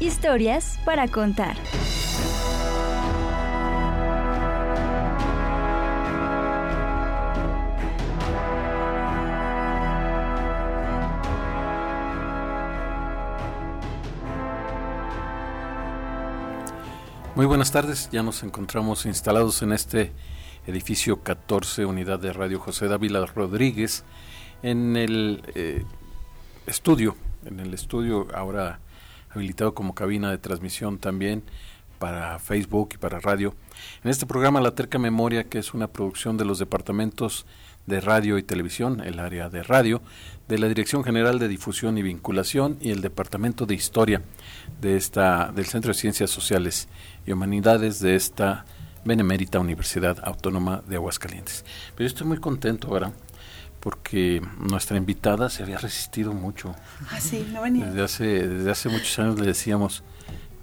Historias para contar. Muy buenas tardes, ya nos encontramos instalados en este edificio 14, unidad de Radio José Dávila Rodríguez, en el eh, estudio, en el estudio ahora habilitado como cabina de transmisión también para Facebook y para radio. En este programa La Terca Memoria, que es una producción de los departamentos de radio y televisión, el área de radio, de la Dirección General de Difusión y Vinculación y el Departamento de Historia de esta, del Centro de Ciencias Sociales y Humanidades de esta Benemérita Universidad Autónoma de Aguascalientes. Pero yo estoy muy contento ahora porque nuestra invitada se había resistido mucho. Ah, sí, no venía. Desde hace, desde hace muchos años le decíamos,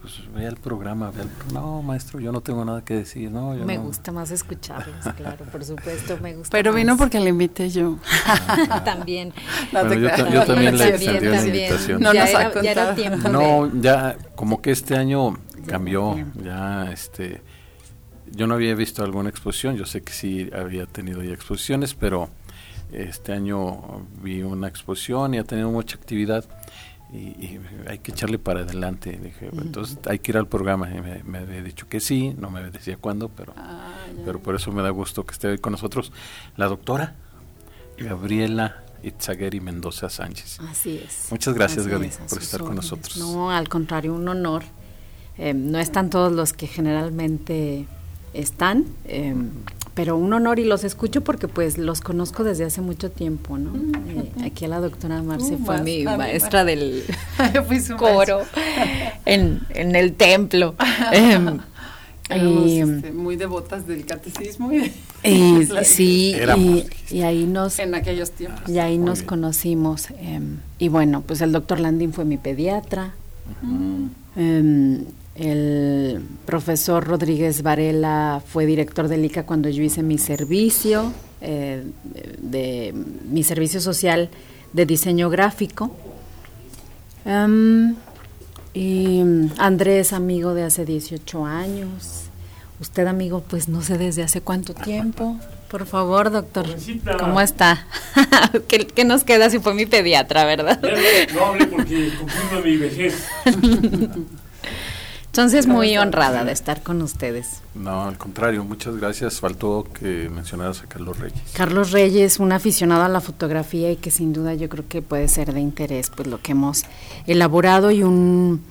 pues vea el programa, vea el No, maestro, yo no tengo nada que decir. No, me gusta más escucharlos, claro, por supuesto, me gusta Pero vino porque le invité yo. también. yo, también le extendí la invitación. No ya, nos era, ha ya era contado. tiempo No, de... ya como que este año cambió, ya este... Yo no había visto alguna exposición, yo sé que sí había tenido ya exposiciones, pero este año vi una exposición y ha tenido mucha actividad y, y hay que echarle para adelante. Dije, entonces hay que ir al programa. Y me, me había dicho que sí, no me decía cuándo, pero, Ah, pero por eso me da gusto que esté hoy con nosotros la doctora Gabriela Itzagueri Mendoza Sánchez. Así es. Muchas gracias, Gaby, es, por estar con nosotros. No, al contrario, un honor. Eh, no están todos los que generalmente están, eh, pero un honor y los escucho porque pues los conozco desde hace mucho tiempo, ¿no? Eh, aquí a la doctora Marce Uh, fue más- mi maestra del Yo fui su coro en, en el templo. Em, Éramos, y, este, muy devotas del catecismo y, y sí, y, y ahí nos en aquellos tiempos. y ahí Muy nos bien. conocimos. em, y bueno, pues el doctor Landín fue mi pediatra. Em, el profesor Rodríguez Varela fue director del ICA cuando yo hice mi servicio, eh, de, mi servicio social de diseño gráfico. Em, y Andrés, amigo de hace 18 años. Usted, amigo, pues no sé desde hace cuánto tiempo. Por favor, doctor. ¿cómo está? ¿Qué, qué nos queda si fue mi pediatra, verdad? No, no hable porque confirma mi vejez. Entonces, muy honrada de estar con ustedes. No, al contrario, muchas gracias. Faltó que mencionaras a Carlos Reyes. Carlos Reyes, un aficionado a la fotografía y que sin duda yo creo que puede ser de interés, pues lo que hemos elaborado y un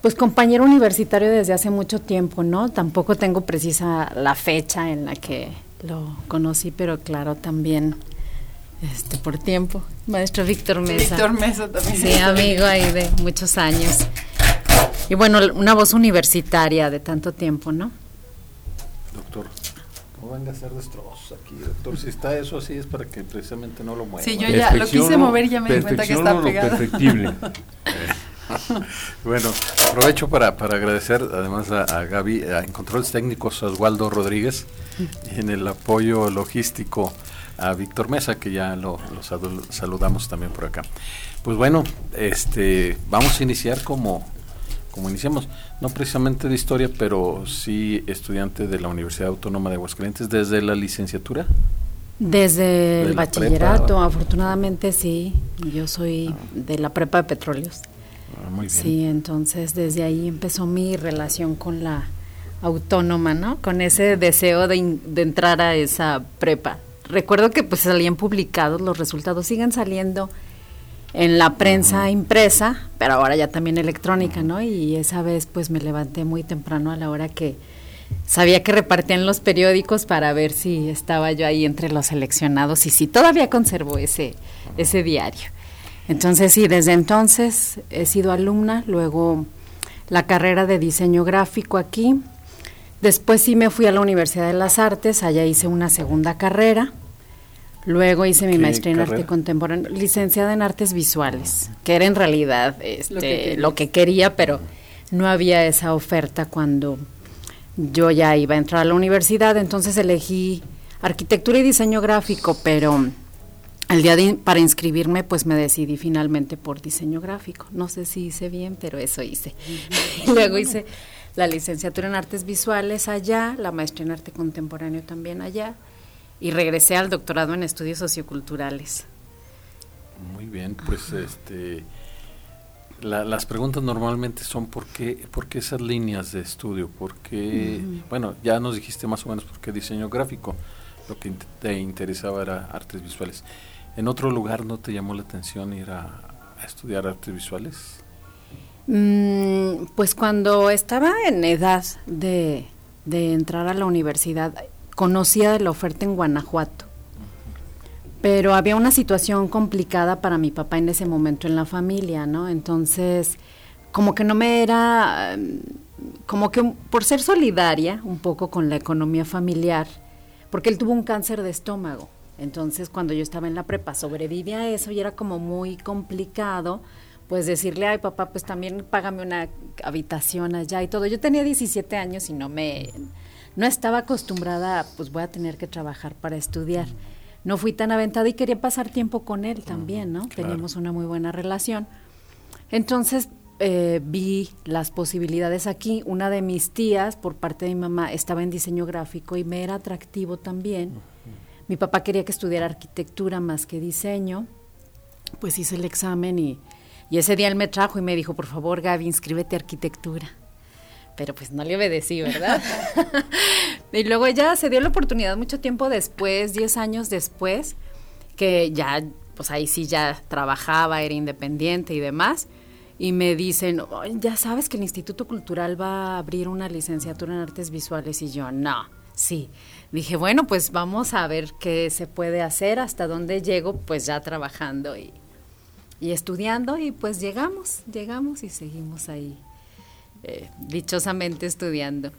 pues compañero universitario desde hace mucho tiempo, ¿no? Tampoco tengo precisa la fecha en la que lo conocí, pero claro, también este por tiempo. Maestro Víctor Mesa. Víctor Mesa también. Sí, amigo ahí de muchos años. Y bueno, una voz universitaria de tanto tiempo, ¿no? Doctor, no venga a hacer destrozos aquí, doctor. Si está eso así es para que precisamente no lo mueva. Sí, yo ya lo quise mover y ya me di cuenta que está pegado. perfectible. Bueno, aprovecho para, para agradecer además a, a Gaby, a en controles técnicos a Oswaldo Rodríguez y en el apoyo logístico a Víctor Mesa, que ya lo, lo saludamos también por acá. Pues bueno, este vamos a iniciar como, como iniciamos, no precisamente de historia, pero sí estudiante de la Universidad Autónoma de Aguascalientes desde la licenciatura. Desde ¿De el bachillerato, prepa? afortunadamente sí. Yo soy de la prepa de petróleos. Ah, muy bien. Sí, entonces desde ahí empezó mi relación con la autónoma, ¿no? Con ese deseo de, in- de entrar a esa prepa. Recuerdo que pues salían publicados los resultados, siguen saliendo en la prensa impresa, pero ahora ya también electrónica, ¿no? Y esa vez pues me levanté muy temprano a la hora que sabía que repartían los periódicos para ver si estaba yo ahí entre los seleccionados y si todavía conservo ese, ese diario. Entonces sí, desde entonces he sido alumna, luego la carrera de diseño gráfico aquí. Después sí me fui a la Universidad de las Artes, allá hice una segunda carrera. Luego hice mi ¿Qué maestría en arte contemporáneo, licenciada en artes visuales, que era en realidad este, Lo que querías. lo que quería, pero no había esa oferta cuando yo ya iba a entrar a la universidad, entonces elegí arquitectura y diseño gráfico, pero al día de, para inscribirme pues me decidí finalmente por diseño gráfico. No sé si hice bien, pero eso hice. Luego hice la licenciatura en artes visuales allá, la maestría en arte contemporáneo también allá y regresé al doctorado en estudios socioculturales. Muy bien, pues este la- las preguntas normalmente son por qué, por qué esas líneas de estudio, por qué, bueno, ya nos dijiste más o menos por qué diseño gráfico, lo que te interesaba era artes visuales. ¿En otro lugar no te llamó la atención ir a, a estudiar artes visuales? Mm, pues cuando estaba en edad de, de entrar a la universidad, conocía de la oferta en Guanajuato. Pero había una situación complicada para mi papá en ese momento en la familia, ¿no? Entonces, como que no me era, como que por ser solidaria un poco con la economía familiar, porque él tuvo un cáncer de estómago. Entonces, cuando yo estaba en la prepa, sobreviví a eso y era como muy complicado, pues decirle, ay papá, pues también págame una habitación allá y todo. Yo tenía 17 años y no me, no estaba acostumbrada, pues voy a tener que trabajar para estudiar. No fui tan aventada y quería pasar tiempo con él también, ¿no? claro. Teníamos una muy buena relación. Entonces eh, vi las posibilidades aquí. Una de mis tías, por parte de mi mamá, estaba en diseño gráfico y me era atractivo también. Mi papá quería que estudiara arquitectura más que diseño. Pues hice el examen y, y ese día él me trajo y me dijo, por favor, Gaby, inscríbete a arquitectura. Pero pues no le obedecí, ¿verdad? y luego ya se dio la oportunidad mucho tiempo después, 10 años después, que ya, pues ahí sí ya trabajaba, era independiente y demás. Y me dicen, "Ay, ya sabes que el Instituto Cultural va a abrir una licenciatura en artes visuales. Y yo, no, sí. Dije, bueno, pues vamos a ver qué se puede hacer, hasta dónde llego, pues ya trabajando y, y estudiando. Y pues llegamos, llegamos y seguimos ahí, eh, dichosamente estudiando.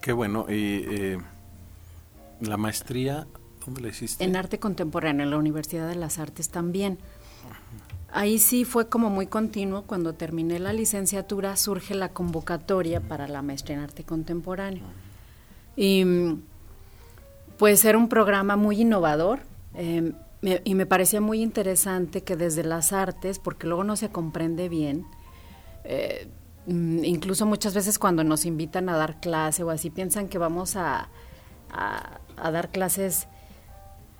Qué bueno, y eh, la maestría, ¿dónde la hiciste? En arte contemporáneo, en la Universidad de las Artes también. Ahí sí fue como muy continuo. Cuando terminé la licenciatura surge la convocatoria para la maestría en arte contemporáneo. Y mm, pues era un programa muy innovador eh, me- y me parecía muy interesante que desde las artes, porque luego no se comprende bien, eh, incluso muchas veces cuando nos invitan a dar clase o así, piensan que vamos a, a- a dar clases,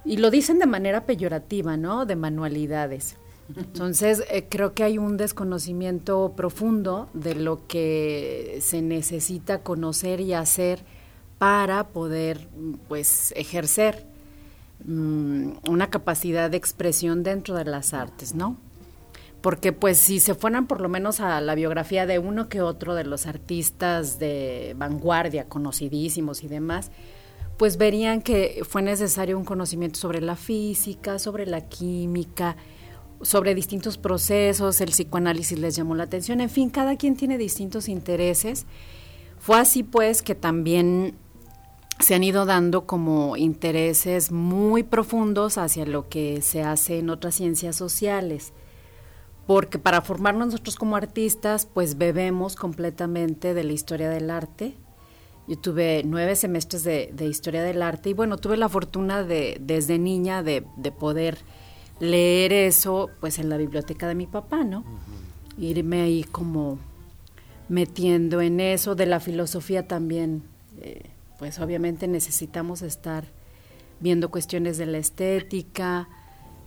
y lo dicen de manera peyorativa, ¿no? De manualidades. Entonces, eh, creo que hay un desconocimiento profundo de lo que se necesita conocer y hacer para poder, mm, pues, ejercer mm, una capacidad de expresión dentro de las artes, ¿no? Porque pues si se fueran por lo menos a la biografía de uno que otro de los artistas de vanguardia, conocidísimos y demás, pues verían que fue necesario un conocimiento sobre la física, sobre la química, sobre distintos procesos, el psicoanálisis les llamó la atención, en fin, cada quien tiene distintos intereses. Fue así pues que también se han ido dando como intereses muy profundos hacia lo que se hace en otras ciencias sociales. Porque para formarnos nosotros como artistas, pues bebemos completamente de la historia del arte. Yo tuve nueve semestres de, de historia del arte y bueno, tuve la fortuna de desde niña de, de poder leer eso pues en la biblioteca de mi papá, ¿no? Irme ahí como metiendo en eso, de la filosofía también, eh, pues obviamente necesitamos estar viendo cuestiones de la estética,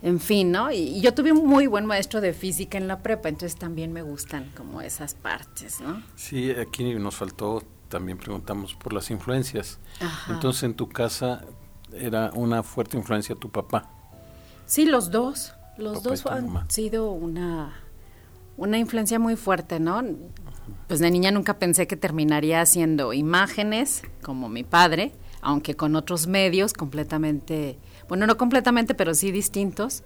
en fin, ¿no? Y, y yo tuve un muy buen maestro de física en la prepa, entonces también me gustan como esas partes, ¿no? Sí, aquí nos faltó, también preguntamos por las influencias. Ajá. Entonces, en tu casa era una fuerte influencia tu papá. Sí, los dos. Los Papá dos han mamá. sido una, una influencia muy fuerte, ¿no? Pues de niña nunca pensé que terminaría haciendo imágenes como mi padre, aunque con otros medios completamente, bueno, no completamente, pero sí distintos.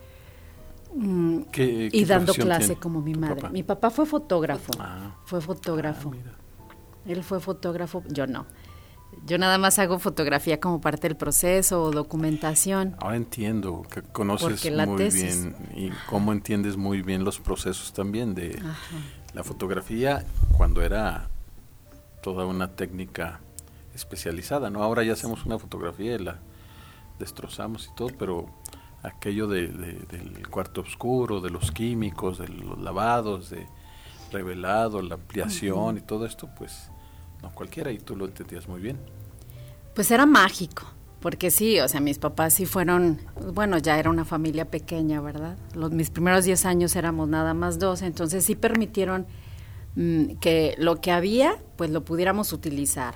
Mm, ¿Qué- y dando clase tiene como mi madre. papá? Mi papá fue fotógrafo. Ah. Fue fotógrafo. Ah. Él fue fotógrafo, yo no. Yo nada más hago fotografía como parte del proceso o documentación. Ahora entiendo que conoces la muy tesis. bien y cómo entiendes muy bien los procesos también de Ajá. la fotografía cuando era toda una técnica especializada, ¿no? Ahora ya hacemos una fotografía y la destrozamos y todo, pero aquello de, de- del cuarto oscuro, de los químicos, de los lavados, de revelado, la ampliación y todo esto, pues no cualquiera y tú lo entendías muy bien. Pues era mágico, porque sí, o sea, mis papás sí fueron, bueno, ya era una familia pequeña, ¿verdad? Los, mis primeros 10 años éramos nada más dos, entonces sí permitieron mm, que lo que había, pues lo pudiéramos utilizar.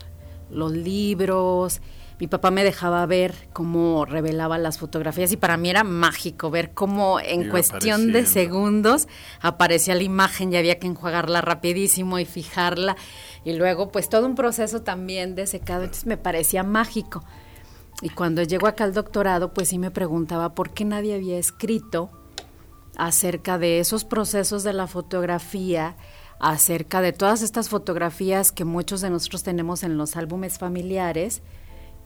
Los libros, mi papá me dejaba ver cómo revelaba las fotografías y para mí era mágico ver cómo en Iba cuestión de segundos aparecía la imagen y había que enjuagarla rapidísimo y fijarla. Y luego pues todo un proceso también de secado, entonces me parecía mágico. Y cuando llego acá al doctorado, pues sí me preguntaba por qué nadie había escrito acerca de esos procesos de la fotografía, acerca de todas estas fotografías que muchos de nosotros tenemos en los álbumes familiares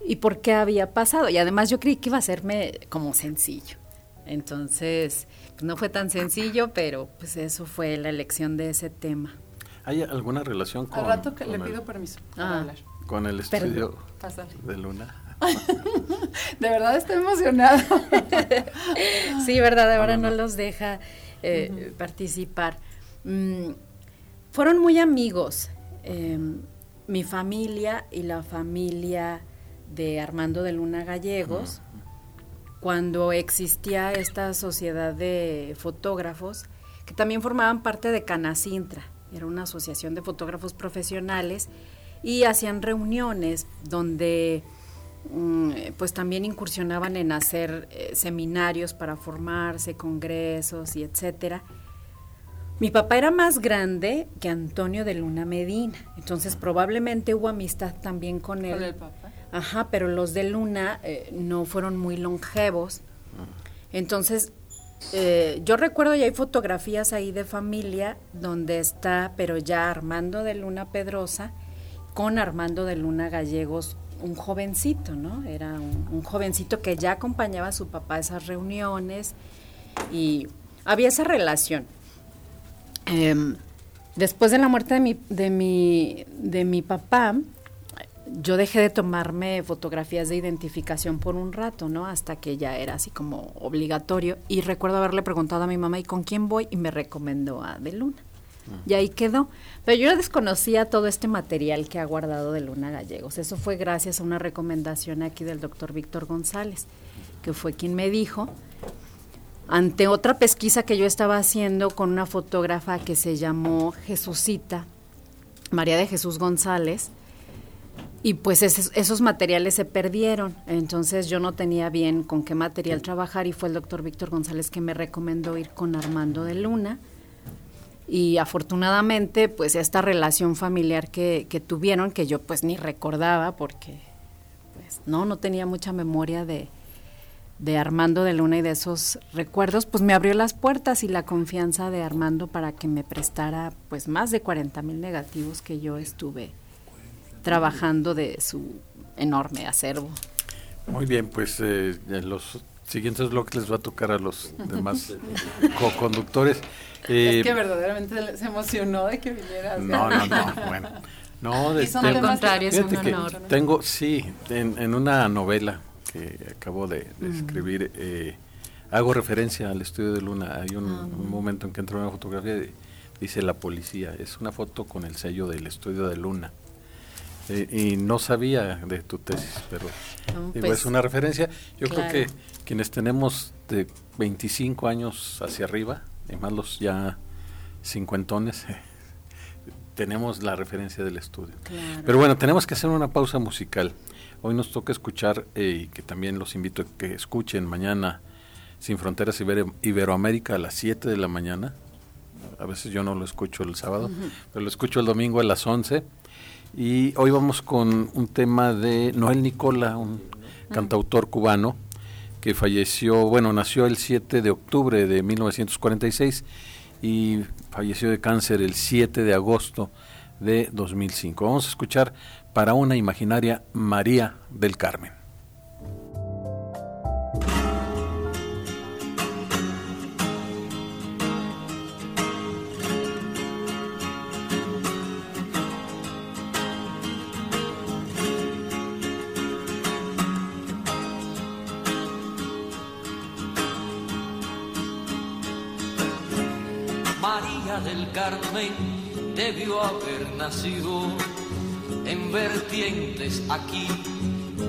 y por qué había pasado. Y además yo creí que iba a serme como sencillo. Entonces, pues no fue tan sencillo, pero pues eso fue la elección de ese tema. ¿Hay alguna relación con, Al rato que con le el- pido permiso Ah. para hablar. con el estudio de Luna? De verdad estoy emocionada. Sí, ¿verdad? Ahora no, no, no. los deja eh, participar. Mm, fueron muy amigos. eh, mi familia y la familia de Armando de Luna Gallegos, cuando existía esta sociedad de fotógrafos, que también formaban parte de Canacintra, era una asociación de fotógrafos profesionales, y hacían reuniones donde mm, pues también incursionaban en hacer eh, seminarios para formarse, congresos y etcétera. Mi papá era más grande que Antonio de Luna Medina, entonces probablemente hubo amistad también con él. Con el papá. Ajá, pero los de Luna eh, no fueron muy longevos. Entonces, eh, yo recuerdo y hay fotografías ahí de familia donde está, pero ya Armando de Luna Pedrosa con Armando de Luna Gallegos, un jovencito, ¿no? Era un, jovencito que ya acompañaba a su papá a esas reuniones y había esa relación. Em, después de la muerte de mi, de mi, de mi papá, yo dejé de tomarme fotografías de identificación por un rato, ¿no? Hasta que ya era así como obligatorio. Y recuerdo haberle preguntado a mi mamá, ¿y con quién voy? Y me recomendó a De Luna. Y ahí quedó. Pero yo desconocía todo este material que ha guardado de Luna Gallegos. Eso fue gracias a una recomendación aquí del doctor Víctor González, que fue quien me dijo, ante otra pesquisa que yo estaba haciendo con una fotógrafa que se llamó Jesucita, María de Jesús González, y pues esos, esos materiales se perdieron, entonces yo no tenía bien con qué material trabajar y fue el doctor Víctor González que me recomendó ir con Armando de Luna. Y afortunadamente, pues esta relación familiar que, que tuvieron, que yo pues ni recordaba porque pues no, no tenía mucha memoria de, de Armando de Luna y de esos recuerdos, pues me abrió las puertas y la confianza de Armando para que me prestara pues más de 40 mil negativos que yo estuve trabajando de su enorme acervo. Muy bien, pues eh, en los siguientes bloques les va a tocar a los demás co-conductores. Eh, es que verdaderamente se emocionó de que vinieras. no, no, no, bueno. No, de- Y son contrario, es un honor. Tengo, sí, en, en una novela que acabo de, de escribir, eh, hago referencia al estudio de Luna. Hay un, un momento en que entra una fotografía y dice la policía. Es una foto con el sello del estudio de Luna. Eh, y no sabía de tu tesis, pero No, digo, pues, es una referencia. Yo claro. creo que quienes tenemos de 25 años hacia arriba, y más los ya cincuentones, tenemos la referencia del estudio. Claro. Pero bueno, tenemos que hacer una pausa musical. Hoy nos toca escuchar, eh, y que también los invito a que escuchen mañana Sin Fronteras Ibero- Iberoamérica a las 7 de la mañana. A veces yo no lo escucho el sábado, pero lo escucho el domingo a las 11. Y hoy vamos con un tema de Noel Nicola, un cantautor cubano, que falleció, bueno, nació el 7 de octubre de 1946 y falleció de cáncer el 7 de agosto de 2005. Vamos a escuchar para una imaginaria María del Carmen. Debió haber nacido en vertientes aquí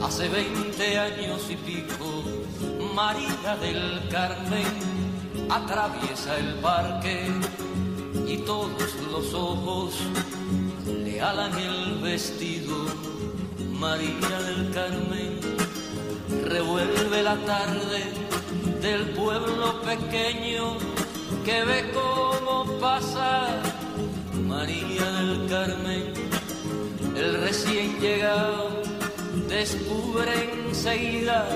hace 20 años y pico. María del Carmen atraviesa el parque y todos los ojos le alan el vestido. María del Carmen revuelve la tarde del pueblo pequeño que ve cómo pasa María del Carmen, el recién llegado descubre enseguida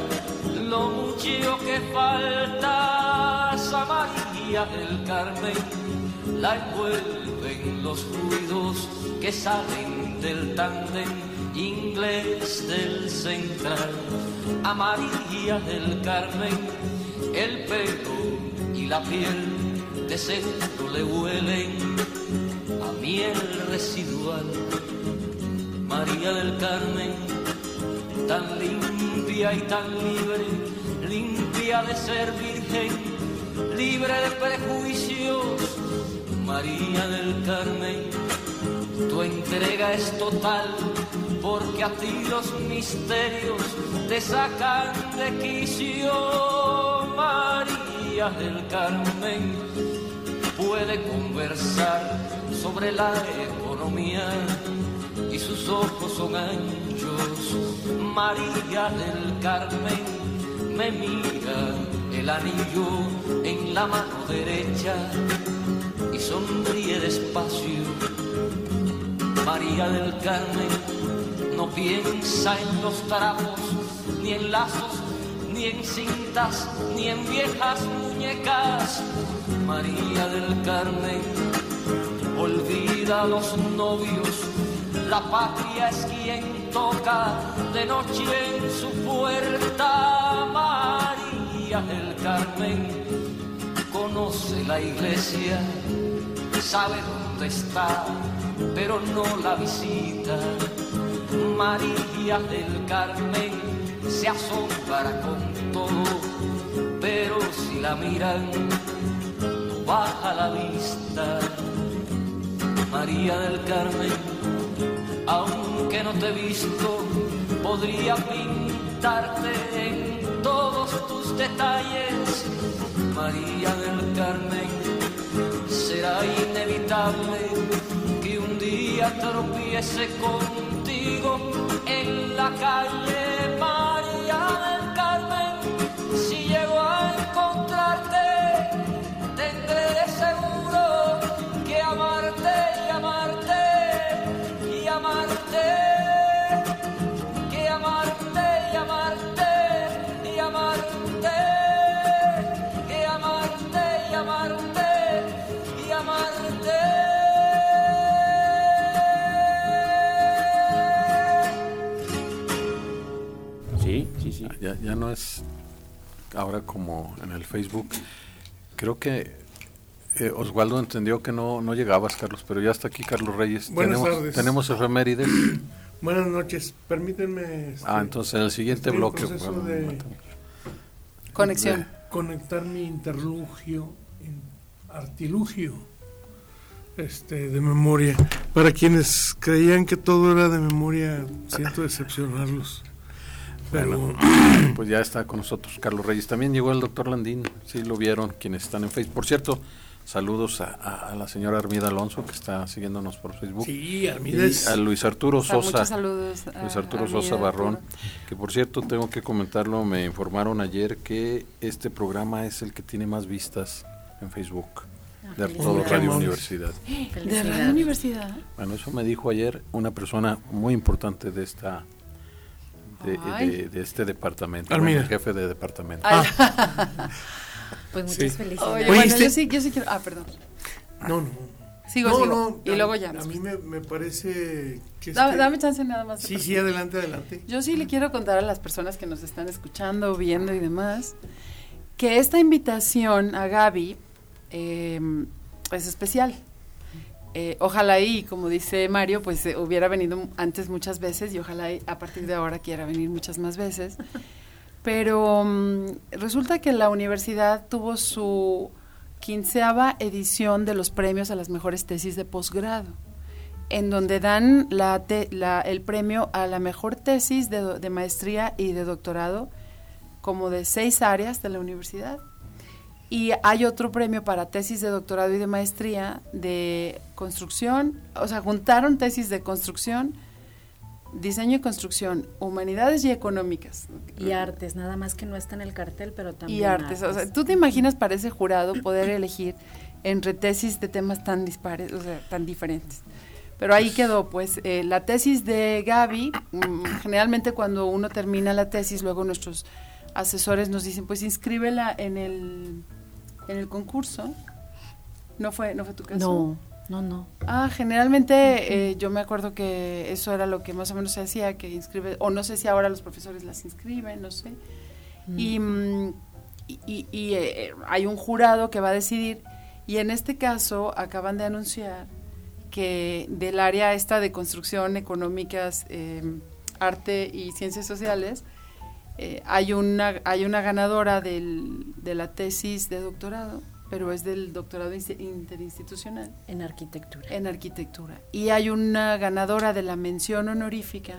lo mucho que falta a María del Carmen, la envuelven los ruidos que salen del tándem inglés del central, a María del Carmen, el pelo y la piel de centro le huelen miel residual. María del Carmen, tan limpia y tan libre, limpia de ser virgen, libre de prejuicios. María del Carmen, tu entrega es total, porque a ti los misterios te sacan de quicio. María del Carmen puede conversar sobre la economía y sus ojos son anchos. María del Carmen me mira el anillo en la mano derecha y sonríe despacio. María del Carmen no piensa en los trapos, ni en lazos, ni en cintas, ni en viejas muñecas María del Carmen, olvida a los novios, la patria es quien toca de noche en su puerta. María del Carmen conoce la iglesia, sabe dónde está, pero no la visita. María del Carmen se asombra con todo, pero si la miran baja la vista. María del Carmen, aunque no te he visto, podría pintarte en todos tus detalles. María del Carmen, será inevitable que un día tropiece contigo en la calle. María del Ya, no es ahora como en el Facebook. Creo que eh, Osvaldo entendió que no, no llegabas, Carlos, pero ya está aquí Carlos Reyes. Buenas tenemos, tardes. Tenemos efemérides. Buenas noches. Permítanme. Este, ah, entonces en el siguiente bloque. Bueno, de, Conexión. De conectar mi interlugio, artilugio este, de memoria. Para quienes creían que todo era de memoria, siento decepcionarlos. Pero bueno, pues ya está con nosotros Carlos Reyes. También llegó el doctor Landín, sí lo vieron quienes están en Facebook. Por cierto, Saludos a, a, la señora Armida Alonso que está siguiéndonos por Facebook. Sí, Armida. Y a Luis Arturo Sosa. saludos. Luis Arturo Sosa Barrón. Que por cierto, tengo que comentarlo, me informaron ayer que este programa es el que tiene más vistas en Facebook. De todo Radio Universidad. ¿De Radio Universidad? Bueno, eso me dijo ayer una persona muy importante de esta de, de- de este departamento, Armida. bueno, el jefe de departamento. Ay, Pues muchas Sí. felicidades. Oye, Oye, bueno, este- yo sí, yo sí quiero. Ah, perdón. No, no. Sigo, no, sigo. no, y a- luego ya. A mí me, me parece que... Dame, este- dame chance nada más. Sí, sí, adelante, adelante. Yo sí le quiero contar a las personas que nos están escuchando, viendo y demás, que esta invitación a Gaby eh, es especial. Eh, ojalá y, como dice Mario, pues eh, hubiera venido antes muchas veces y ojalá y a partir de ahora quiera venir muchas más veces. Pero mm, resulta que la universidad tuvo su quinceava edición de los premios a las mejores tesis de posgrado en donde dan la te- la- el premio a la mejor tesis de maestría y de doctorado, como de seis áreas de la universidad. Y hay otro premio para tesis de doctorado y de maestría de construcción, o sea, juntaron tesis de construcción, diseño y construcción, humanidades y económicas. Y artes, nada más que no está en el cartel, pero también Y artes. O sea, ¿tú te imaginas para ese jurado poder elegir entre tesis de temas tan dispares, o sea, tan diferentes? Pero ahí quedó, pues, eh, la tesis de Gaby, mm, generalmente cuando uno termina la tesis, luego nuestros asesores nos dicen, pues inscríbela en el, en el concurso. ¿No fue, ¿No fue tu caso? No, no, no. Ah, generalmente eh, yo me acuerdo que eso era lo que más o menos se hacía, que inscribe, o no sé si ahora los profesores las inscriben, no sé. Y, mm, y- y- y, eh, hay un jurado que va a decidir, y en este caso acaban de anunciar que del área esta de construcción, económicas, eh, arte y ciencias sociales, eh, hay, una, hay una ganadora del, de la tesis de doctorado, pero es del doctorado insti- interinstitucional En arquitectura. en arquitectura. Y hay una ganadora de la mención honorífica,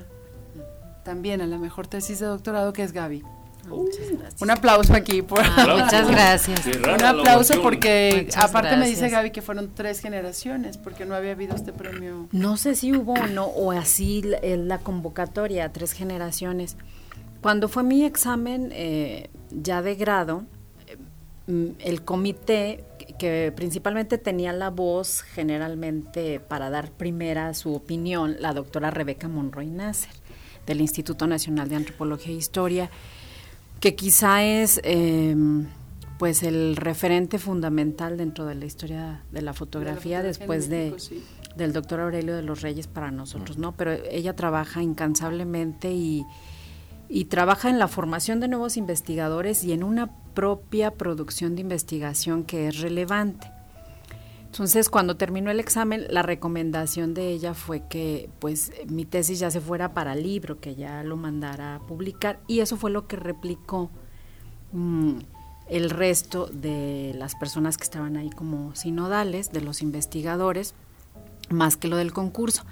también a la mejor tesis de doctorado, que es Gaby. Muchas gracias. Un aplauso aquí. Por, Ah, muchas gracias. Qué un aplauso porque Muchas aparte me dice. Gaby que fueron tres generaciones, porque no había habido este premio. No sé si hubo o no, o así la, la convocatoria tres generaciones. Cuando fue mi examen eh, ya de grado, eh, mm, el comité, que- principalmente tenía la voz generalmente para dar primera su opinión, la doctora Rebeca Monroy Nasser, del Instituto Nacional de Antropología e Historia, que quizá es eh, pues el referente fundamental dentro de la historia de la fotografía, De la fotografía en después de, México, sí. del doctor Aurelio de los Reyes para nosotros, ¿no? Pero ella trabaja incansablemente y, y trabaja en la formación de nuevos investigadores y en una propia producción de investigación que es relevante. Entonces, cuando terminó el examen, la recomendación de ella fue que pues mi tesis ya se fuera para libro, que ya lo mandara a publicar y eso fue lo que replicó mm, el resto de las personas que estaban ahí como sinodales, de los investigadores, más que lo del concurso.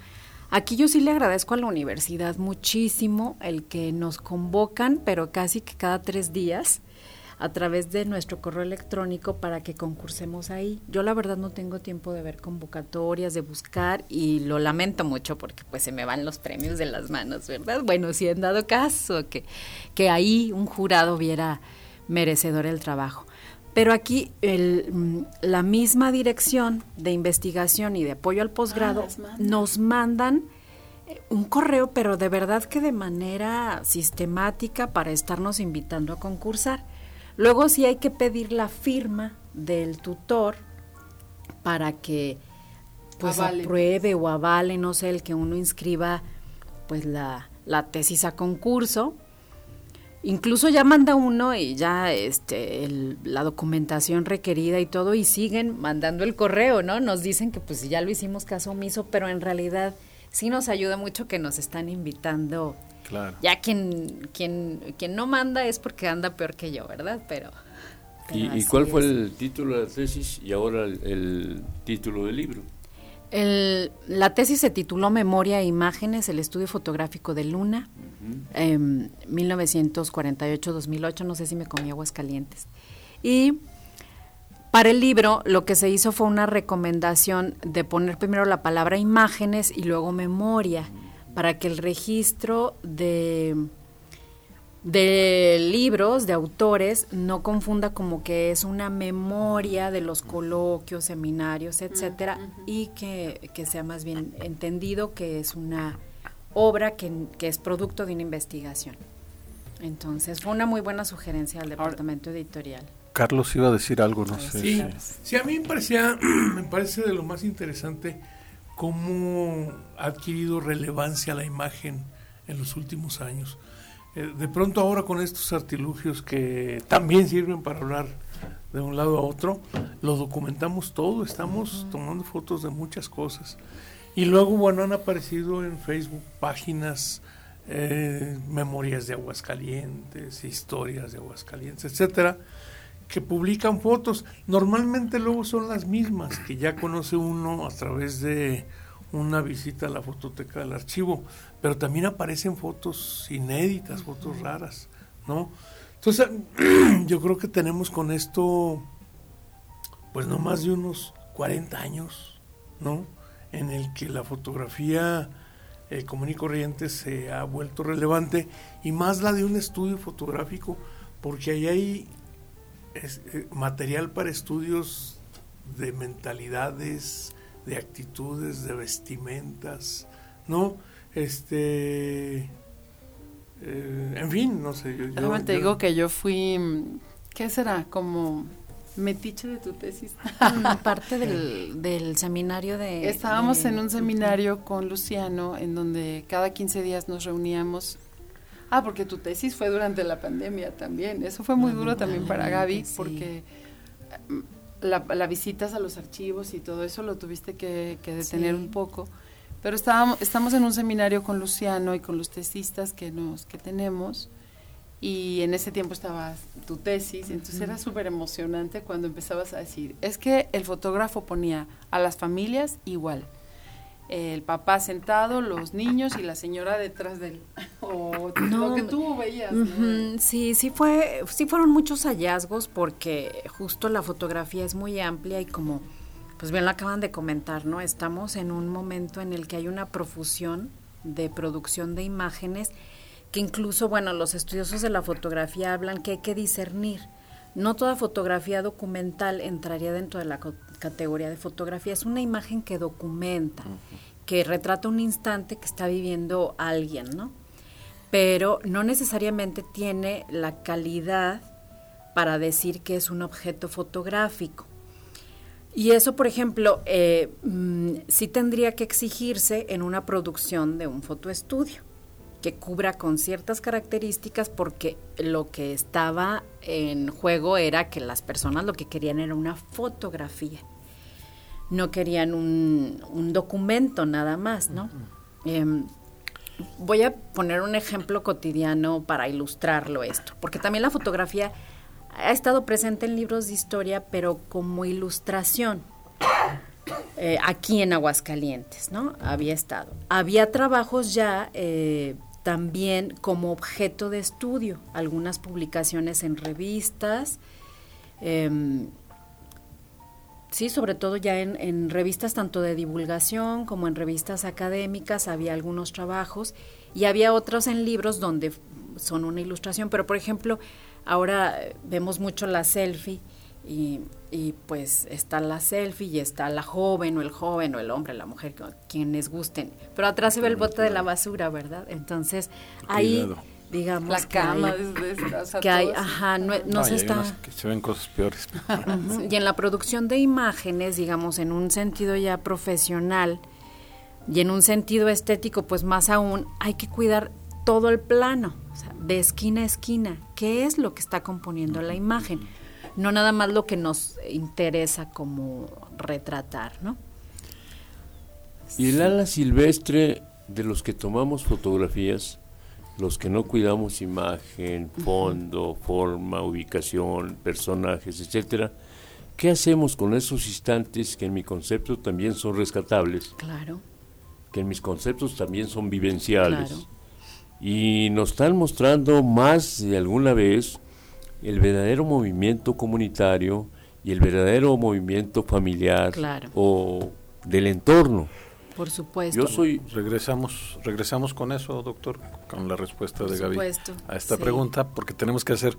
Aquí yo sí le agradezco a la universidad muchísimo el que nos convocan, pero casi que cada tres días, a través de nuestro correo electrónico para que concursemos ahí. Yo la verdad no tengo tiempo de ver convocatorias, de buscar y lo lamento mucho porque pues se me van los premios de las manos, ¿verdad? Bueno, si en dado caso que, que ahí un jurado viera merecedor el trabajo. Pero aquí el, mm, la misma dirección de investigación y de apoyo al posgrado mandan. nos mandan eh, un correo, pero de verdad que de manera sistemática para estarnos invitando a concursar. Luego sí hay que pedir la firma del tutor para que pues Avale. apruebe o avale, no sé, el que uno inscriba pues la, la tesis a concurso. Incluso ya manda uno y ya este el- la documentación requerida y todo y siguen mandando el correo, ¿no? Nos dicen que pues ya lo hicimos caso omiso, pero en realidad sí nos ayuda mucho que nos están invitando. Claro. Ya quien quien quien no manda es porque anda peor que yo, ¿verdad? Pero, pero ¿Y, cuál fue el título de la tesis y ahora el, el título del libro? El- la tesis se tituló Memoria e Imágenes, el estudio fotográfico de Luna, em, 1948-2008, no sé si me comí aguas calientes. Y para el libro lo que se hizo fue una recomendación de poner primero la palabra imágenes y luego memoria, para que el registro de de libros, de autores, no confunda como que es una memoria de los coloquios, seminarios, etcétera, y que, que sea más bien entendido que es una obra que, que es producto de una investigación. Entonces fue una muy buena sugerencia del departamento editorial. Carlos iba a decir algo, no sé. Sí, si- sí, a mí me parecía, me parece de lo más interesante cómo ha adquirido relevancia la imagen en los últimos años. Eh, de pronto ahora con estos artilugios que también sirven para hablar de un lado a otro, lo documentamos todo, estamos tomando fotos de muchas cosas. Y luego, bueno, han aparecido en Facebook páginas, eh, memorias de Aguascalientes, historias de Aguascalientes, etcétera, que publican fotos. Normalmente luego son las mismas que ya conoce uno a través de una visita a la fototeca del archivo, pero también aparecen fotos inéditas, fotos raras, ¿no? Entonces, yo creo que tenemos con esto, pues no más de unos 40 años, ¿no? En el que la fotografía eh, común y corriente se ha vuelto relevante y más la de un estudio fotográfico, porque ahí hay es, eh, material para estudios de mentalidades, de actitudes, de vestimentas, ¿no? Este, eh, en fin, no sé. Yo, te yo- digo que yo fui, ¿qué será? Como metiche de tu tesis. Parte del, del seminario de... Estábamos de- en un seminario con Luciano en donde cada 15 días nos reuníamos. Ah, porque tu tesis fue durante la pandemia también. Eso fue muy duro también para Gaby sí. porque la, la visitas a los archivos y todo eso lo tuviste que, que detener Sí. un poco. Pero estábamos, estamos en un seminario con Luciano y con los tesistas que, nos, que tenemos y en ese tiempo estaba tu tesis, entonces era súper emocionante cuando empezabas a decir, es que el fotógrafo ponía a las familias igual, el papá sentado, los niños y la señora detrás de él, o No, lo que tú veías. Sí, sí fue, sí fueron muchos hallazgos porque justo la fotografía es muy amplia y como, pues bien lo acaban de comentar, ¿no? Estamos en un momento en el que hay una profusión de producción de imágenes que incluso, bueno, los estudiosos de la fotografía hablan que hay que discernir. No toda fotografía documental entraría dentro de la categoría de fotografía. Es una imagen que documenta, que retrata un instante que está viviendo alguien, ¿no? pero no necesariamente tiene la calidad para decir que es un objeto fotográfico. Y eso, por ejemplo, eh, mm, sí tendría que exigirse en una producción de un fotoestudio, que cubra con ciertas características porque lo que estaba en juego era que las personas lo que querían era una fotografía, no querían un, un documento nada más, ¿no? Em, Voy a poner un ejemplo cotidiano para ilustrarlo esto, porque también la fotografía ha estado presente en libros de historia, pero como ilustración. Eh, aquí en Aguascalientes, ¿no? Había estado. Había trabajos ya eh, también como objeto de estudio, algunas publicaciones en revistas, em, Sí, sobre todo ya en, en revistas tanto de divulgación como en revistas académicas había algunos trabajos y había otros en libros donde son una ilustración, pero por ejemplo ahora vemos mucho la selfie y, y, pues está la selfie y está la joven o el joven o el hombre, la mujer, quienes gusten, pero atrás se ve el bote de la basura, ¿verdad? Entonces ahí Cuidado. digamos La que hay- cama, desde, que hay, ajá, no, no No, se está... que se ven cosas peores. Y en la producción de imágenes, digamos, en un sentido ya profesional y en un sentido estético, pues más aún, hay que cuidar todo el plano, o sea, de esquina a esquina. ¿Qué es lo que está componiendo la imagen? No nada más lo que nos interesa como retratar, ¿no? Y el ala silvestre de los que tomamos fotografías, los que no cuidamos imagen, fondo, forma, ubicación, personajes, etcétera, ¿qué hacemos con esos instantes que en mi concepto también son rescatables, Claro, que en mis conceptos también son vivenciales? Claro. Y nos están mostrando más de alguna vez el verdadero movimiento comunitario y el verdadero movimiento familiar Claro. o del entorno. por supuesto. Yo soy Regresamos, regresamos con eso, doctor, con la respuesta Por de Gaby supuesto, a esta sí. pregunta, porque tenemos que hacer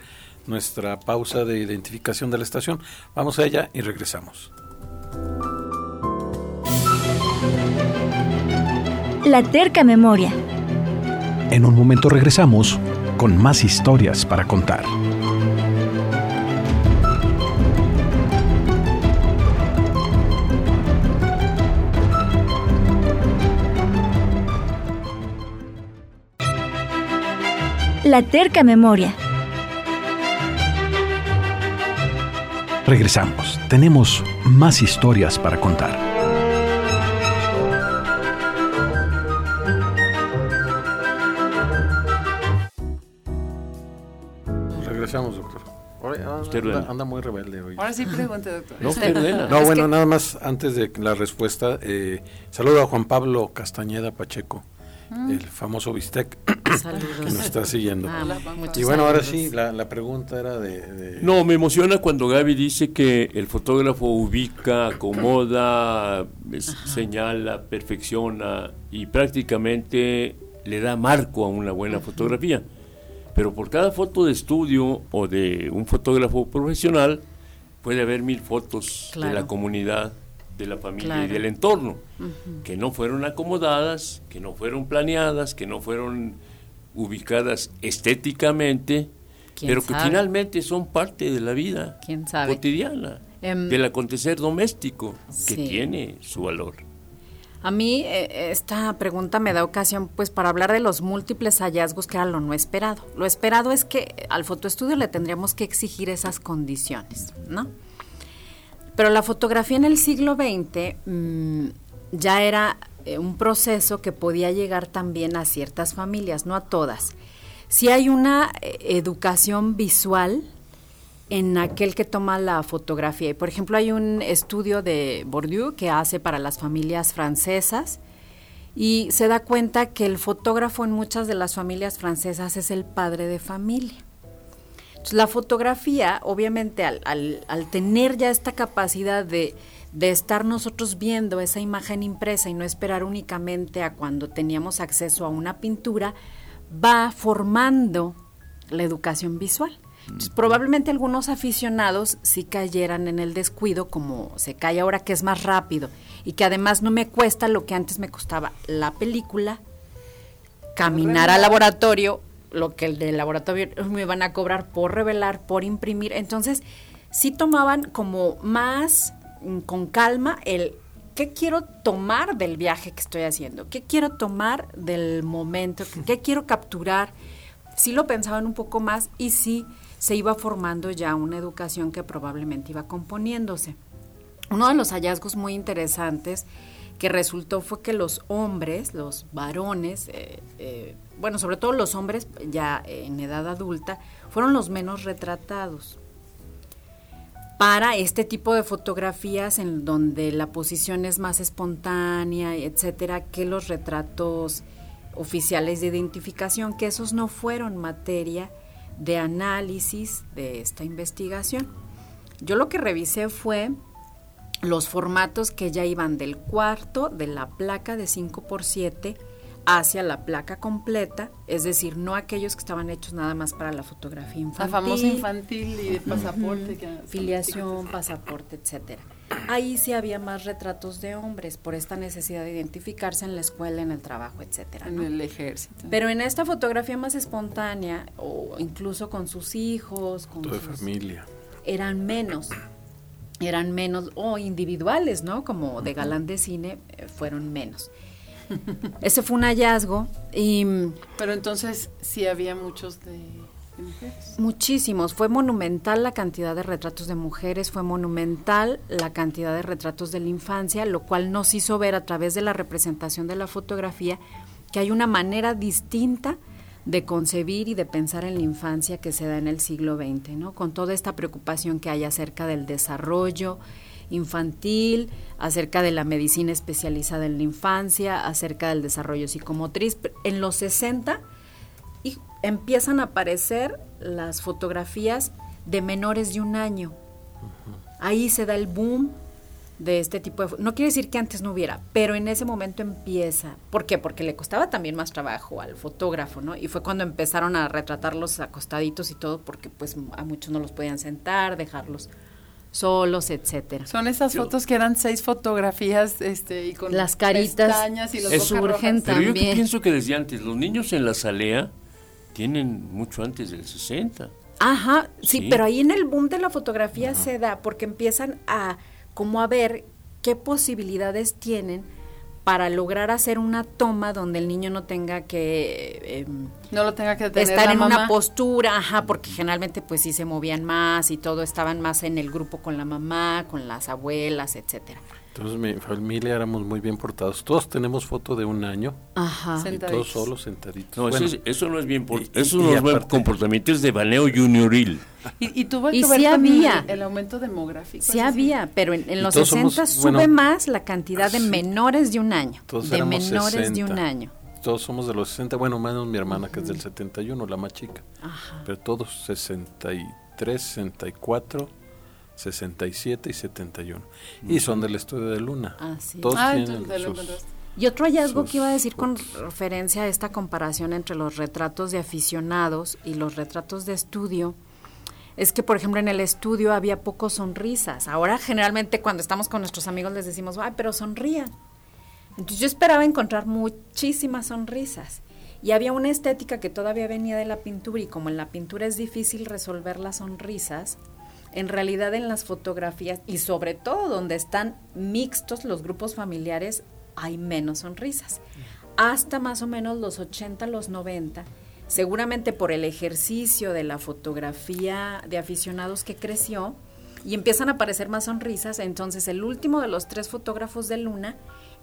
nuestra pausa de identificación de la estación. Vamos a ella y regresamos. La terca memoria. En un momento regresamos con más historias para contar. La terca memoria. Regresamos. Tenemos más historias para contar. Regresamos, doctor. Usted anda, muy rebelde hoy. Ahora sí pregunte, doctor. No. No, bueno, que- nada más antes de la respuesta, eh, saludo a Juan Pablo Castañeda Pacheco, el famoso Bistec, que nos está siguiendo. Ah, y bueno, ahora sí, la, la pregunta era de... de- No, me emociona cuando Gaby dice que el fotógrafo ubica, acomoda, es- señala, perfecciona y prácticamente le da marco a una buena fotografía. Pero por cada foto de estudio o de un fotógrafo profesional puede haber mil fotos de Claro. la comunidad, de la familia y del entorno, que no fueron acomodadas, que no fueron planeadas, que no fueron ubicadas estéticamente, ¿Quién pero que finalmente son parte de la vida ¿Quién sabe? cotidiana, Em, del acontecer doméstico, que sí. tiene su valor. A mí eh, esta pregunta me da ocasión pues para hablar de los múltiples hallazgos que era lo no esperado. Lo esperado es que al fotoestudio le tendríamos que exigir esas condiciones, ¿no? Pero la fotografía en el siglo XX mm, ya era eh, un proceso que podía llegar también a ciertas familias, no a todas. Si hay una eh, educación visual en aquel que toma la fotografía. Y, por ejemplo, hay un estudio de Bourdieu que hace para las familias francesas y se da cuenta que el fotógrafo en muchas de las familias francesas es el padre de familia. Entonces, la fotografía, obviamente, al, al- al tener ya esta capacidad de, de estar nosotros viendo esa imagen impresa y no esperar únicamente a cuando teníamos acceso a una pintura, va formando la educación visual. Entonces, probablemente algunos aficionados sí cayeran en el descuido, como se cae ahora que es más rápido y que además no me cuesta lo que antes me costaba la película, caminar al laboratorio, lo que el del laboratorio me van a cobrar por revelar, por imprimir. Entonces, sí tomaban como más mm, con calma el qué quiero tomar del viaje que estoy haciendo, qué quiero tomar del momento, qué quiero capturar. Sí lo pensaban un poco más y sí se iba formando ya una educación que probablemente iba componiéndose. Uno de los hallazgos muy interesantes que resultó fue que los hombres, los varones, eh, eh, bueno, sobre todo los hombres ya en edad adulta, fueron los menos retratados para este tipo de fotografías en donde la posición es más espontánea, etcétera, que los retratos oficiales de identificación, que esos no fueron materia de análisis de esta investigación. Yo lo que revisé fue los formatos que ya iban del cuarto de la placa de 5 por 7 hacia la placa completa, es decir, no aquellos que estaban hechos nada más para la fotografía La infantil. famosa infantil y de pasaporte. que- Filiación, pasaporte, etcétera. Ahí sí había más retratos de hombres por esta necesidad de identificarse en la escuela, en el trabajo, etcétera. En ¿no? el ejército. Pero en esta fotografía más espontánea, o incluso con sus hijos, con de sus familia. eran menos, eran menos, o individuales, ¿no? Como de galán de cine, eh, fueron menos. Ese fue un hallazgo y mm, Pero entonces sí había muchos de, de mujeres. muchísimos. Fue monumental la cantidad de retratos de mujeres, fue monumental la cantidad de retratos de la infancia, lo cual nos hizo ver a través de la representación de la fotografía que hay una manera distinta de concebir y de pensar en la infancia que se da en el siglo XX, ¿no? Con toda esta preocupación que hay acerca del desarrollo infantil, acerca de la medicina especializada en la infancia, acerca del desarrollo psicomotriz. En los 60 y empiezan a aparecer las fotografías de menores de un año. Ahí se da el boom de este tipo de... No quiere decir que antes no hubiera, pero en ese momento empieza. ¿Por qué? Porque le costaba también más trabajo al fotógrafo, ¿no? Y fue cuando empezaron a retratarlos acostaditos y todo, porque pues a muchos no los podían sentar, dejarlos solos, etcétera. Son esas Yo- fotos que eran seis fotografías este, y con Las caritas pestañas y los es boca urgen rojas. Pero yo que También. pienso que desde antes, los niños en la salea tienen mucho antes del 60. Ajá, sí, Sí. pero ahí en el boom de la fotografía se da porque empiezan a como a ver qué posibilidades tienen para lograr hacer una toma donde el niño no tenga que em, No lo tenga que estar la en mamá. una postura, ajá, porque generalmente pues sí se movían más y todo, estaban más en el grupo con la mamá, con las abuelas, etcétera. Entonces mi familia éramos muy bien portados. Todos tenemos foto de un año Ajá. y Sentaditos. todos solos sentaditos. No, Bueno, eso, es- eso no es bien, por- y- eso y no es buen comportamiento, es de baneo junioril. Y, y tuvo Y que ver sí había. El, aumento demográfico. Sí había, pero en, en los todos 60 somos- sube bueno, más la cantidad de menores de un año. todos de éramos menores de un 60. año. Todos somos de los 60, bueno, menos mi hermana que es del 71, la más chica. Ajá. Pero todos 63, 64, 67 y 71. Y son del estudio de Luna. Todos Ah, tienen entonces, lo sus- encontraste. Y otro hallazgo sus que iba a decir con referencia a esta comparación entre los retratos de aficionados y los retratos de estudio es que, por ejemplo, en el estudio había pocos sonrisas. Ahora, generalmente, cuando estamos con nuestros amigos les decimos, ay, pero sonrían. Entonces, yo esperaba encontrar muchísimas sonrisas. Y había una estética que todavía venía de la pintura, y como en la pintura es difícil resolver las sonrisas, en realidad en las fotografías, y sobre todo donde están mixtos los grupos familiares, hay menos sonrisas. Hasta más o menos los 80, los 90, seguramente por el ejercicio de la fotografía de aficionados que creció, y empiezan a aparecer más sonrisas, entonces el último de los tres fotógrafos de Luna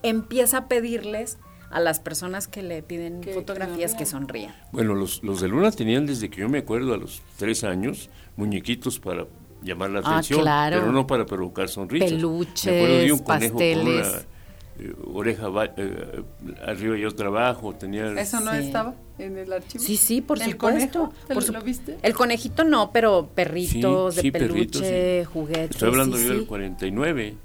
empieza a pedirles a las personas que le piden Que- que fotografías sonrían. que sonrían. Bueno, los, los de Luna tenían desde que yo me acuerdo a los tres años muñequitos para llamar la Ah, atención, claro. pero no para provocar sonrisas. Peluches, me acuerdo de un conejo pasteles. con una eh, oreja va- eh, arriba y otra abajo, tenía Eso no Sí. estaba en el archivo. Sí, sí, por ¿El supuesto. por su- lo viste? El conejito no, pero perritos Sí, de sí, peluche, perritos, juguetes. Estoy hablando sí, yo sí. del 49.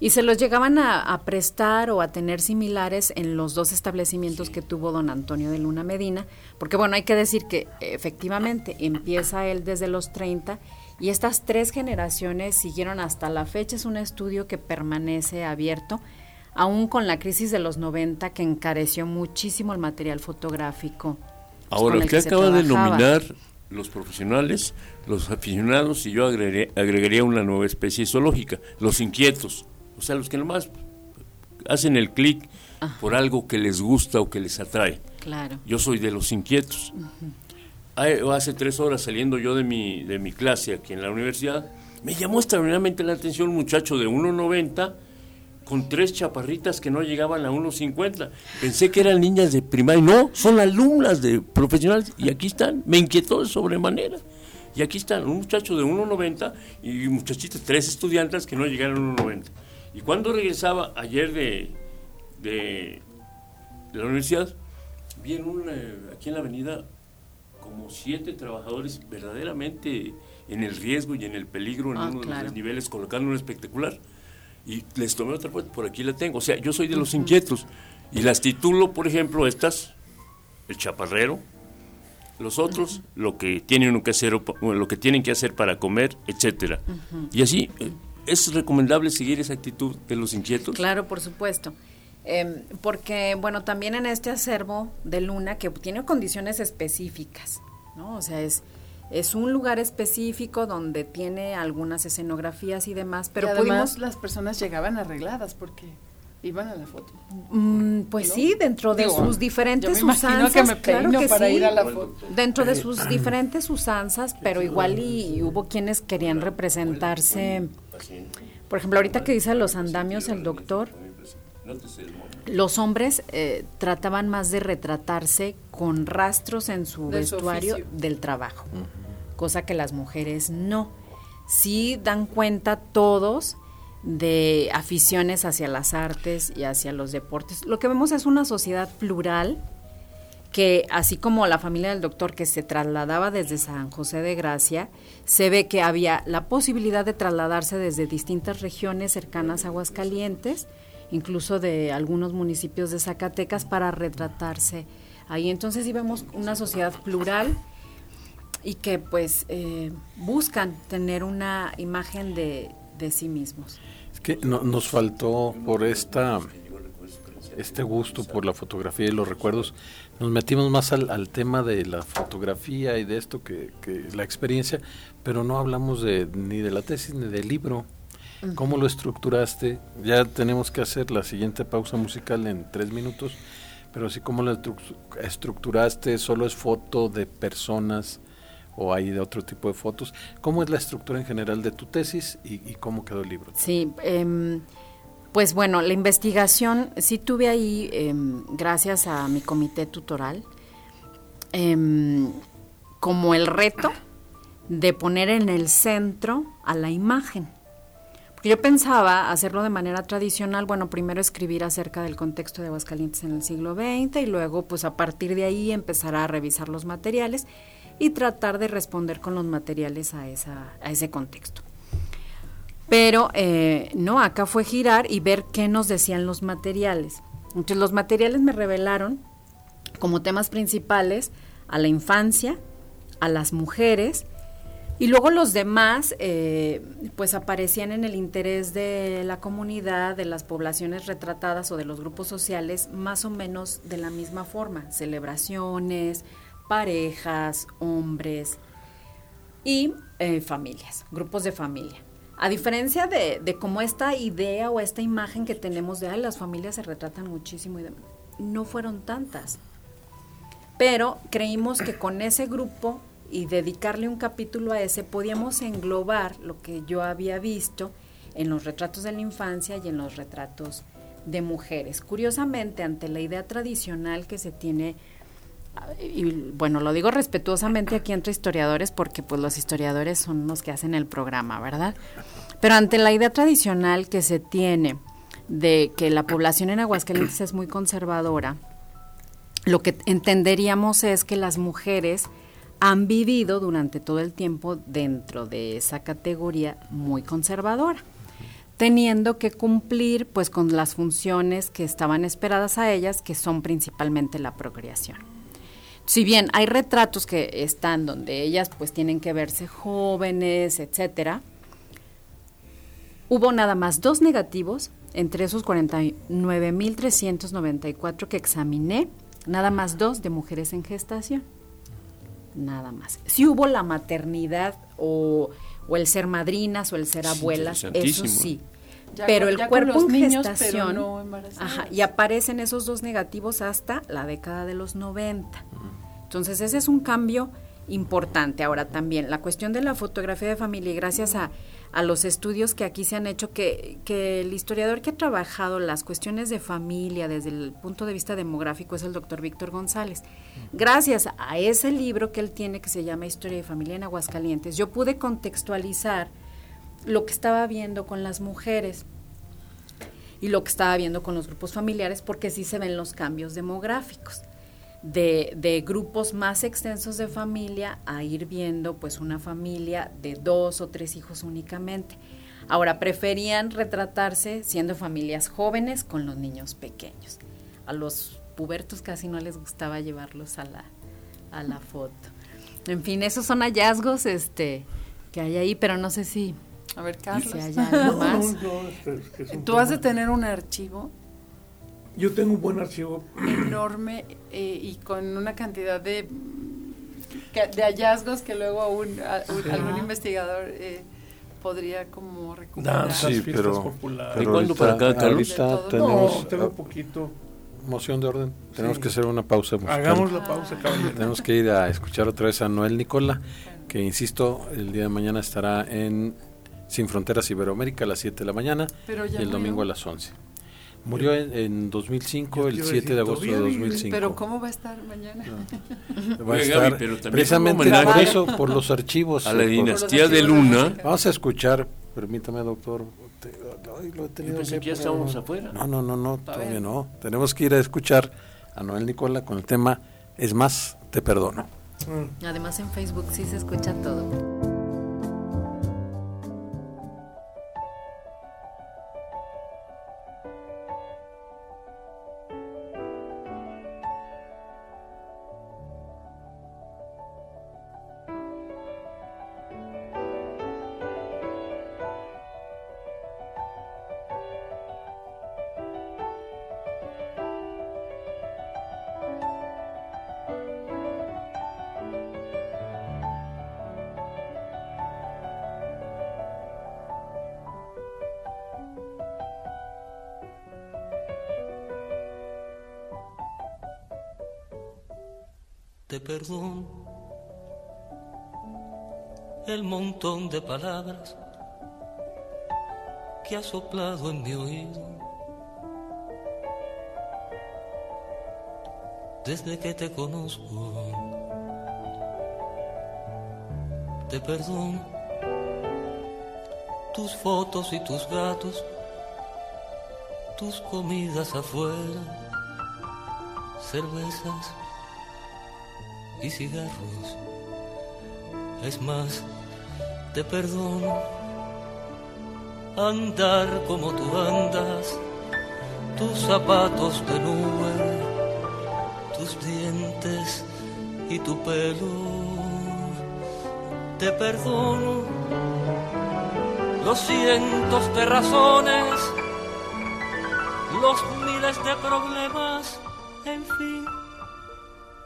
Y se los llegaban a, a prestar o a tener similares en los dos establecimientos que tuvo don Antonio de Luna Medina, porque bueno, hay que decir que efectivamente empieza él desde los 30 y estas tres generaciones siguieron hasta la fecha, es un estudio que permanece abierto, aún con la crisis de los 90 que encareció muchísimo el material fotográfico. Ahora, usted acaba de nominar los profesionales, los aficionados y yo agregaría, agregaría una nueva especie zoológica, los inquietos, o sea, los que nomás hacen el clic por algo que les gusta o que les atrae. Claro. Yo soy de los inquietos. Hace tres horas saliendo yo de mi, de mi clase aquí en la universidad, me llamó extraordinariamente la atención un muchacho de 1,90 con tres chaparritas que no llegaban a 1,50. Pensé que eran niñas de primaria. No, son alumnas de profesionales y aquí están. Me inquietó de sobremanera. Y aquí están, un muchacho de 1,90 y muchachitas, tres estudiantes que no llegaron a 1,90. Y cuando regresaba ayer de, de, de la universidad, vi en un, eh, aquí en la avenida como siete trabajadores verdaderamente en el riesgo y en el peligro en Ah, uno de los niveles, colocando un espectacular. Y les tomé otra foto, por aquí la tengo. O sea, yo soy de los inquietos. Y las titulo, por ejemplo, estas, el chaparrero, los otros, lo que tienen que hacer, o pa- o lo que tienen que hacer para comer, etcétera. Y así, eh, ¿es recomendable seguir esa actitud de los inquietos? Claro, por supuesto. Em, porque, bueno, también en este acervo de Luna, que tiene condiciones específicas, ¿no? O sea, es, es un lugar específico donde tiene algunas escenografías y demás, pero y además pudimos, las personas llegaban arregladas porque iban a la foto. mm, pues ¿no? sí, dentro de Digo, sus diferentes yo me usanzas, que me claro que para sí, ir a la foto. dentro de sus diferentes usanzas, pero igual y, y hubo quienes querían representarse, por ejemplo, ahorita que dice los andamios el doctor, los hombres eh, trataban más de retratarse con rastros en su De vestuario del trabajo, cosa que las mujeres no. Sí dan cuenta todos de aficiones hacia las artes y hacia los deportes. Lo que vemos es una sociedad plural que así como la familia del doctor que se trasladaba desde San José de Gracia, se ve que había la posibilidad de trasladarse desde distintas regiones cercanas a Aguascalientes, incluso de algunos municipios de Zacatecas para retratarse ahí. Entonces sí vemos una sociedad plural y que pues eh, buscan tener una imagen de de sí mismos. Es que no- nos faltó por esta este gusto por la fotografía y los recuerdos, nos metimos más al, al tema de la fotografía y de esto que, que la experiencia, pero no hablamos de, ni de la tesis ni del libro. ¿Cómo lo estructuraste? Ya tenemos que hacer la siguiente pausa musical en tres minutos, pero así como lo estru- estructuraste, solo es foto de personas o hay de otro tipo de fotos. ¿Cómo es la estructura en general de tu tesis y, cómo quedó el libro? Sí, em, pues bueno, la investigación sí tuve ahí, em, gracias a mi comité tutoral, em, como el reto de poner en el centro a la imagen. Yo pensaba hacerlo de manera tradicional, bueno, primero escribir acerca del contexto de Aguascalientes en el siglo XX y luego, pues a partir de ahí empezar a revisar los materiales y tratar de responder con los materiales a, esa, a ese contexto. Pero eh, no, acá fue girar y ver qué nos decían los materiales. Entonces los materiales me revelaron como temas principales a la infancia, a las mujeres, y luego los demás, eh, pues aparecían en el interés de la comunidad, de las poblaciones retratadas o de los grupos sociales, más o menos de la misma forma. Celebraciones, parejas, hombres y eh, familias, grupos de familia. A diferencia de, de como esta idea o esta imagen que tenemos de, las familias se retratan muchísimo y demás, no fueron tantas. Pero creímos que con ese grupo y dedicarle un capítulo a ese podíamos englobar lo que yo había visto en los retratos de la infancia y en los retratos de mujeres. Curiosamente, ante la idea tradicional que se tiene, y bueno, lo digo respetuosamente aquí entre historiadores porque pues los historiadores son los que hacen el programa, ¿verdad? Pero ante la idea tradicional que se tiene de que la población en Aguascalientes es muy conservadora, lo que entenderíamos es que las mujeres han vivido durante todo el tiempo dentro de esa categoría muy conservadora, teniendo que cumplir pues con las funciones que estaban esperadas a ellas, que son principalmente la procreación. Si bien hay retratos que están donde ellas pues tienen que verse jóvenes, etcétera, hubo nada más dos negativos entre esos 49.394 que examiné, nada más dos de mujeres en gestación nada más. Si hubo la maternidad o, o el ser madrinas o el ser abuelas, eso sí. Ya pero con- el cuerpo los en niños, pero gestación, no ajá, y aparecen esos dos negativos hasta la década de los 90. Entonces ese es un cambio importante. Ahora también la cuestión de la fotografía de familia y gracias a, a los estudios que aquí se han hecho, que, que el historiador que ha trabajado las cuestiones de familia desde el punto de vista demográfico es el doctor Víctor González. Gracias a ese libro que él tiene que se llama Historia de Familia en Aguascalientes, yo pude contextualizar lo que estaba viendo con las mujeres y lo que estaba viendo con los grupos familiares, porque sí se ven los cambios demográficos. De, de grupos más extensos de familia a ir viendo pues una familia de dos o tres hijos únicamente. Ahora, preferían retratarse siendo familias jóvenes con los niños pequeños. A los pubertos casi no les gustaba llevarlos a la, a la foto. En fin, esos son hallazgos este, que hay ahí, pero no sé si, A ver, si Carlos. hay algo más. No, no, es- es que es un Tú has de tema- tener un archivo Yo tengo un buen archivo. enorme eh, y con una cantidad de, de hallazgos que luego un, a- un- algún investigador eh, podría como recuperar. Danzas, Sí, fiestas pero- populares. ¿De cuándo para acá, Carlos? no, tengo ah, poquito. moción de orden. Tenemos Sí. que hacer una pausa musical. Hagamos la pausa, caballero. Tenemos que ir a escuchar otra vez a Noel Nicola, que insisto, el día de mañana estará en Sin Fronteras Iberoamérica a las 7 de la mañana y el murió. domingo a las 11. Murió en, en 2005, Yo te el iba a 7 de agosto de todavía vive. 2005. Pero ¿cómo va a estar mañana? Va a estar Gaby, pero también precisamente por eso, por los archivos. A la eh, por- dinastía de Luna. Vamos a escuchar, permítame doctor, lo he tenido pensé que ya estábamos afuera. No, no, no, no, Todavía no. Tenemos que ir a escuchar a Noel Nicola con el tema Es más, te perdono. Además en Facebook sí se escucha todo. Montón de palabras que ha soplado en mi oído. Desde que te conozco, te perdono tus fotos y tus gatos, tus comidas afuera, cervezas y cigarros. Es más, te perdono andar como tú andas, tus zapatos de nube, tus dientes y tu pelo. Te perdono los cientos de razones, los miles de problemas, en fin,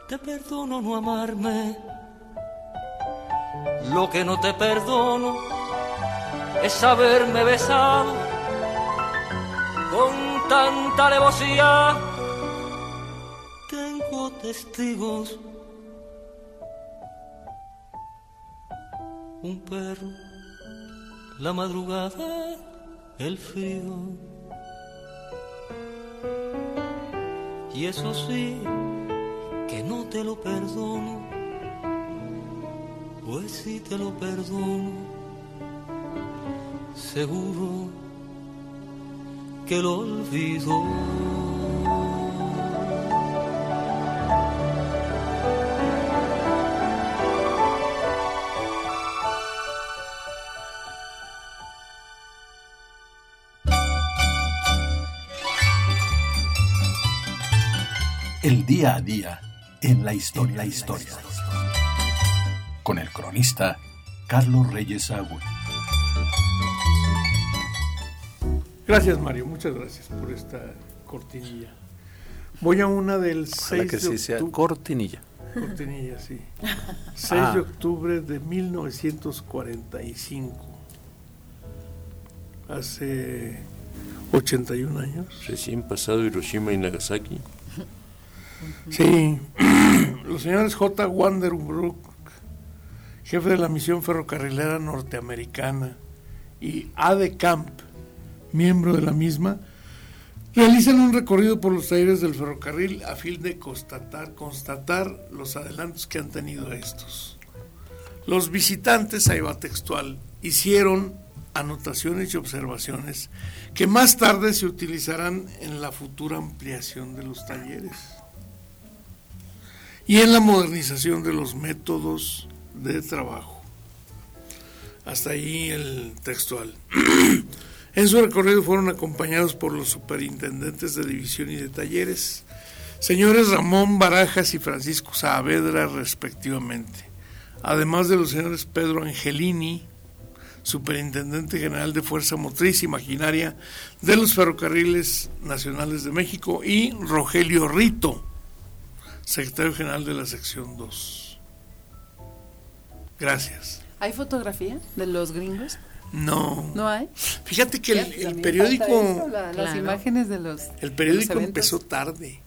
te perdono no amarme. Lo que no te perdono es haberme besado con tanta alevosía. Tengo testigos. Un perro, la madrugada, el frío. Y eso sí, que no te lo perdono, pues sí te lo perdono, seguro que lo olvido. El día a día en la historia. En la historia. Con el cronista Carlos Reyes Agüe. Gracias, Mario. Muchas gracias por esta cortinilla. Voy a una del Ojalá 6 que de sí sea octubre. cortinilla. Cortinilla, sí. 6 Ah. de octubre de 1945. Hace 81 años. Recién pasado Hiroshima y Nagasaki. Sí, los señores J. Wanderbrook, jefe de la misión ferrocarrilera norteamericana, y A. de Camp, miembro de la misma, realizan un recorrido por los talleres del ferrocarril a fin de constatar, constatar los adelantos que han tenido estos. Los visitantes, ahí va textual, hicieron anotaciones y observaciones que más tarde se utilizarán en la futura ampliación de los talleres y en la modernización de los métodos de trabajo. Hasta ahí el textual. en su recorrido fueron acompañados por los superintendentes de división y de talleres, señores Ramón Barajas y Francisco Saavedra respectivamente, además de los señores Pedro Angelini, superintendente general de Fuerza Motriz y Maquinaria de los Ferrocarriles Nacionales de México, y Rogelio Rito, secretario general de la sección 2. Gracias. ¿Hay fotografía de los gringos? No. ¿No hay? Fíjate que el, periódico, falta eso, la- las Claro. imágenes de los el periódico los empezó tarde,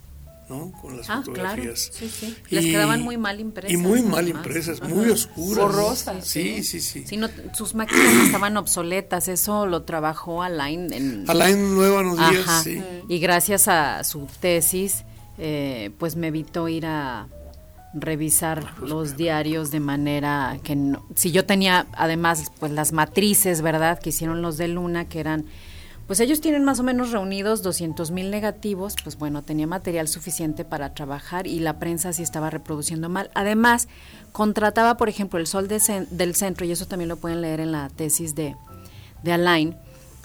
¿no? Con las Ah, claro. fotografías. Sí, sí. Les quedaban muy mal impresas. Y muy mal además. impresas, Ajá. muy oscuras. Borrosas, Sí, sí, sí. Sí, no, sus máquinas estaban obsoletas, eso lo trabajó Alain en... Alain Nueva nos días, Ajá. sí. Y gracias a su tesis, eh, pues me evitó ir a revisar los diarios de manera que no, si yo tenía además pues las matrices, ¿verdad? Que hicieron los de Luna, que eran, pues ellos tienen más o menos reunidos 200 mil negativos, pues bueno, tenía material suficiente para trabajar y la prensa sí estaba reproduciendo mal. Además, contrataba, por ejemplo, el Sol del Centro, y eso también lo pueden leer en la tesis de, de Alain,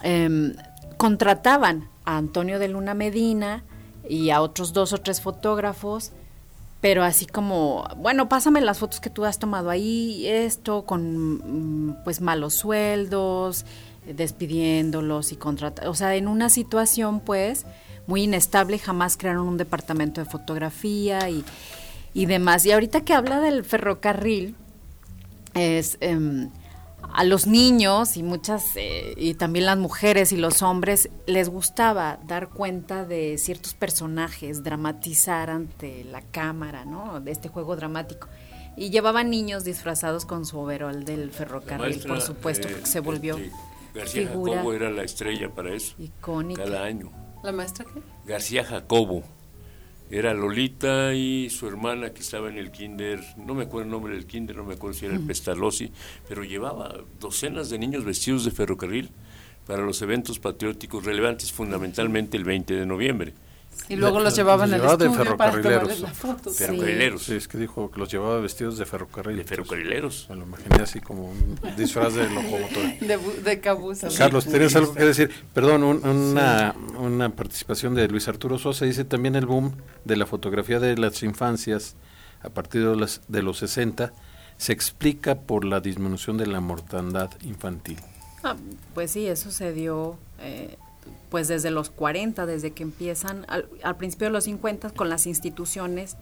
em, contrataban a Antonio de Luna Medina y a otros dos o tres fotógrafos, pero así como, bueno, pásame las fotos que tú has tomado ahí, esto con mm, pues malos sueldos, eh, despidiéndolos y contratando, o sea, en una situación pues muy inestable, jamás crearon un departamento de fotografía y, y demás. Y ahorita que habla del ferrocarril, es em, a los niños y muchas eh, y también las mujeres y los hombres les gustaba dar cuenta de ciertos personajes, dramatizar ante la cámara, ¿no? De este juego dramático. Y llevaban niños disfrazados con su overol del ferrocarril, maestra, por supuesto, eh, porque se volvió este, García figura Jacobo era la estrella para eso. icónica. Cada año. ¿La maestra qué? García Jacobo. Era Lolita y su hermana que estaba en el kinder, no me acuerdo el nombre del kinder, no me acuerdo si era el Pestalozzi, pero llevaba docenas de niños vestidos de ferrocarril para los eventos patrióticos relevantes, fundamentalmente el 20 de noviembre. Y luego los llevaban al llevaba de estudio para ferrocarrileros. foto. Ferrocarrileros. Sí, es que dijo que los llevaba vestidos de ferrocarril. De ferrocarrileros. Me lo imaginé así como un disfraz de locomotor. De, de cabuza. Carlos, ¿tienes algo que decir? Perdón, un- una, una participación de Luis Arturo Sosa. Dice también el boom de la fotografía de las infancias a partir de, las, de los 60 se explica por la disminución de la mortandad infantil. Ah, pues sí, eso se dio eh, pues desde los 40, desde que empiezan al, al principio de los 50 con las instituciones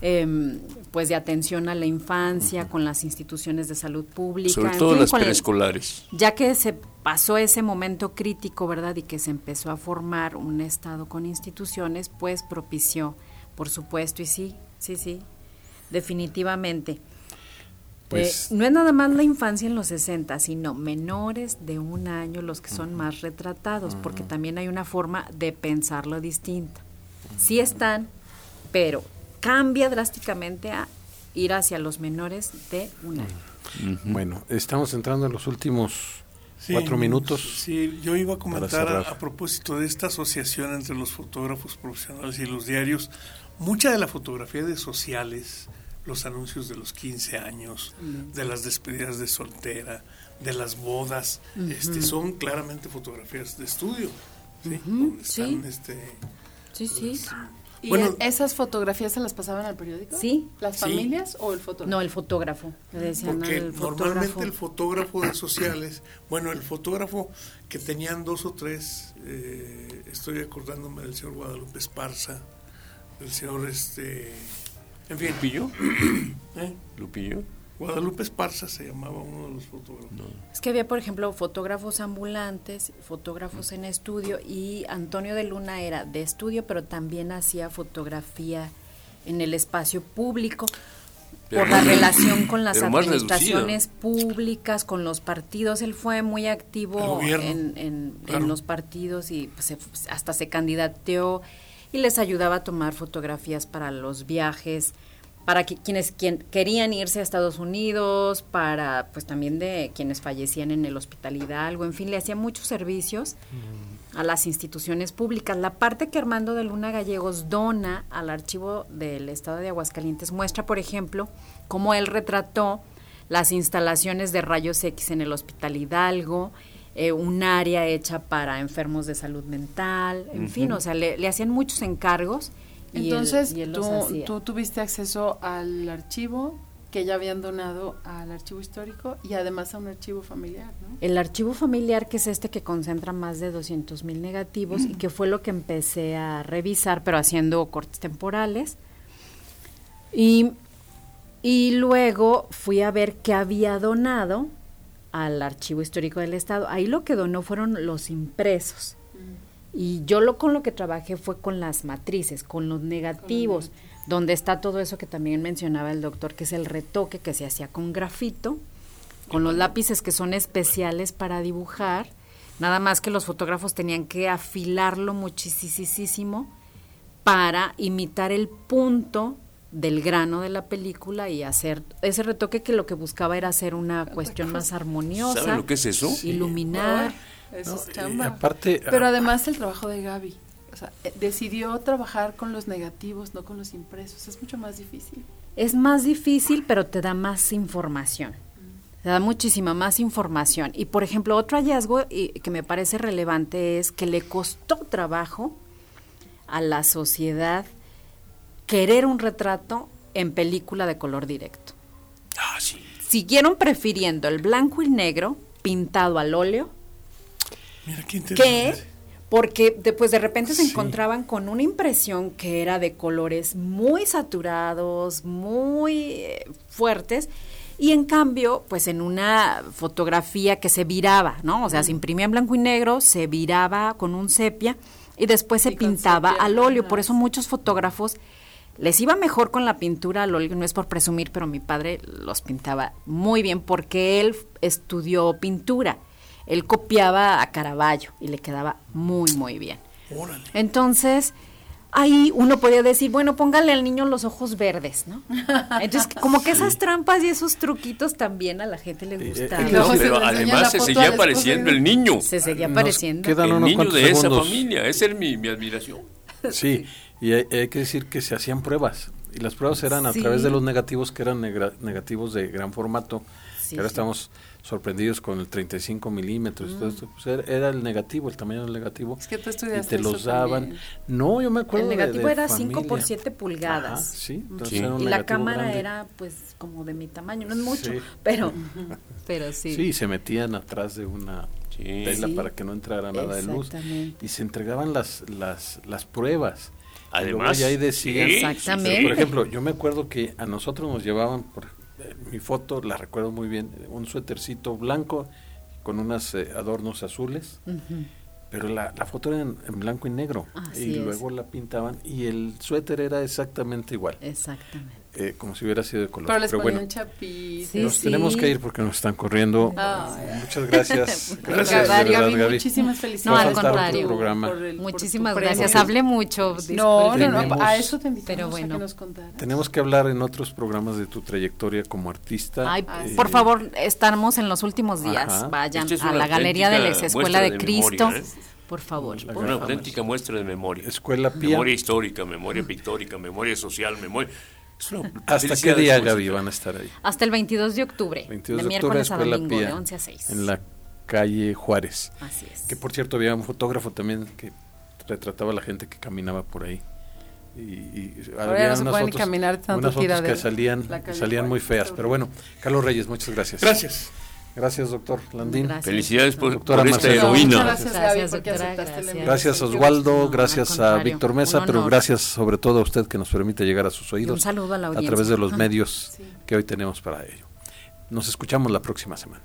em, pues de atención a la infancia, con las instituciones de salud pública, Sobre en todo fin, las preescolares. ya que se pasó ese momento crítico, ¿verdad? Y que se empezó a formar un Estado con instituciones, pues propició, por supuesto, y sí, sí, sí, definitivamente. Pues- Eh, no es nada más la infancia en los 60, sino menores de un año los que son más retratados, porque también hay una forma de pensarlo distinta. Sí están, pero cambia drásticamente a ir hacia los menores de un año. Bueno, estamos entrando en los últimos Sí, cuatro minutos. Sí, yo iba a comentar a, a propósito de esta asociación entre los fotógrafos profesionales y los diarios. Mucha de la fotografía de sociales, los anuncios de los 15 años, de las despedidas de soltera, de las bodas, este, son claramente fotografías de estudio. ¿sí? Donde sí. están, este, Sí, sí. ¿Y Bueno. esas fotografías se las pasaban al periódico? Sí. ¿Las Sí. familias o el fotógrafo? No, el fotógrafo. Le decían Porque al normalmente fotógrafo. el fotógrafo de sociales, bueno, el fotógrafo que tenían dos o tres, eh, estoy acordándome del señor Guadalupe Esparza, del señor, este, en fin, ¿Lupillo? ¿eh? ¿Lupillo? Guadalupe Esparza se llamaba uno de los fotógrafos. Es que había, por ejemplo, fotógrafos ambulantes, fotógrafos en estudio y Antonio de Luna era de estudio, pero también hacía fotografía en el espacio público Pero por la relación con las administraciones públicas, con los partidos. Él fue muy activo gobierno, en, en- en los partidos y pues, se- hasta se candidateó y les ayudaba a tomar fotografías para los viajes, para que, quienes quien, querían irse a Estados Unidos, para pues también de quienes fallecían en el Hospital Hidalgo, en fin, le hacía muchos servicios a las instituciones públicas. La parte que Armando de Luna Gallegos dona al archivo del Estado de Aguascalientes muestra, por ejemplo, cómo él retrató las instalaciones de rayos X en el Hospital Hidalgo, eh, un área hecha para enfermos de salud mental, en fin, o sea, le, le hacían muchos encargos. y él- Entonces, y él los tú, hacía. tú tuviste acceso al archivo que ya habían donado al archivo histórico y además a un archivo familiar, ¿no? El archivo familiar, que es este que concentra más de 200 mil negativos y que fue lo que empecé a revisar, pero haciendo cortes temporales. Y, y luego fui a ver qué había donado al archivo histórico del Estado. Ahí lo que donó fueron los impresos. Y yo lo con lo que trabajé fue con las matrices, con los negativos, donde está todo eso que también mencionaba el doctor, que es el retoque que se hacía con grafito, con los lápices que son especiales para dibujar, nada más que los fotógrafos tenían que afilarlo muchísimo para imitar el punto del grano de la película y hacer ese retoque que lo que buscaba era hacer una cuestión más armoniosa, ¿Saben lo que es eso? iluminar. Eso es No, chamba. aparte, Pero ah, además el trabajo de Gaby. O sea, eh, decidió trabajar con los negativos, no con los impresos. Es mucho más difícil. Es más difícil, pero te da más información. Te da muchísima más información. Y por ejemplo, otro hallazgo y, que me parece relevante es que le costó trabajo a la sociedad querer un retrato en película de color directo. Ah, sí. Siguieron prefiriendo el blanco y negro pintado al óleo Mira qué que interesante. porque después de repente se Sí. encontraban con una impresión que era de colores muy saturados, muy eh, fuertes Y en cambio, pues en una fotografía que se viraba, ¿no? O sea, se imprimía en blanco y negro, se viraba con un sepia y después se Y pintaba sepia, al óleo. Por eso muchos fotógrafos les iba mejor con la pintura al óleo, no es por presumir, pero mi padre los pintaba muy bien porque él estudió pintura. Él copiaba a Caravaggio y le quedaba muy, muy bien. Entonces, ahí uno podía decir, bueno, póngale al niño los ojos verdes, ¿no? Entonces, como que esas trampas y esos truquitos también a la gente le eh, gustaban. eh, se Pero además se seguía apareciendo el niño. Se seguía apareciendo. quedan El unos niño de esa familia. Esa es mi, mi admiración. Sí, y hay, hay que decir que se hacían pruebas. Y las pruebas eran a Sí. través de los negativos, que eran negra- negativos de gran formato. Sí, que ahora sí. estamos sorprendidos con el 35 milímetros. todo esto. Pues era, era el negativo, el tamaño del negativo. Es que tú y estudiaste te eso los daban. también. No, yo me acuerdo El negativo de era 5 por familia. 7 pulgadas. Ajá, sí, entonces Sí. era un Y la cámara grande. era pues como de mi tamaño, no es mucho, Sí. pero pero sí. Sí, se metían atrás de una Sí. tela Sí. para que no entrara nada de luz. Exactamente. Y se entregaban las, las, las pruebas. Y Además, ya ahí decían, sí, Exactamente. Por ejemplo, yo me acuerdo que a nosotros nos llevaban, por eh, mi foto la recuerdo muy bien, un suétercito blanco con unos adornos azules, pero la, la foto era en, en blanco y negro. Así y es. luego la pintaban y el suéter era exactamente igual, Exactamente. Eh, como si hubiera sido de color. Pero les Pero bueno. Sí, nos sí. tenemos que ir porque nos están corriendo. Muchas gracias. Gracias, verdad, Gaby, Gaby. muchísimas No, felicidades. al a faltar otro contrario. por el- por Muchísimas premio. gracias. Hablé mucho. No, no, no, a eso te invitamos Pero a bueno. que nos contaras. Tenemos que hablar en otros programas de tu trayectoria como artista. Ay, Ah, eh, por favor, estamos en los últimos días. Ajá. Vayan es a la Galería de la Ex Escuela de de Cristo. memoria, ¿eh? Por favor. Por Una favor. auténtica muestra de memoria. Escuela Pía. Memoria histórica, memoria pictórica, memoria social, memoria. Una ¿Hasta qué día. Gaby, van a estar ahí? Hasta el 22 de octubre. 22 de de octubre, miércoles a domingo, Pía, de 11 a 6. en la calle Juárez. Así es. Que por cierto había un fotógrafo también que retrataba a la gente que caminaba por ahí. Y, y había no unas fotos, caminar tanto unas fotos que salían, salían muy feas. Pero bueno, Carlos Reyes, muchas gracias. Gracias. Gracias, doctor Landín. Gracias. Felicidades por, Doctora por esta heroína. gracias, Gracias, doctora, gracias. Gracias Oswaldo, No, gracias a Víctor Mesa, pero gracias sobre todo a usted que nos permite llegar a sus Y oídos un saludo a la a audiencia. través de los medios Sí. que hoy tenemos para ello. Nos escuchamos la próxima semana.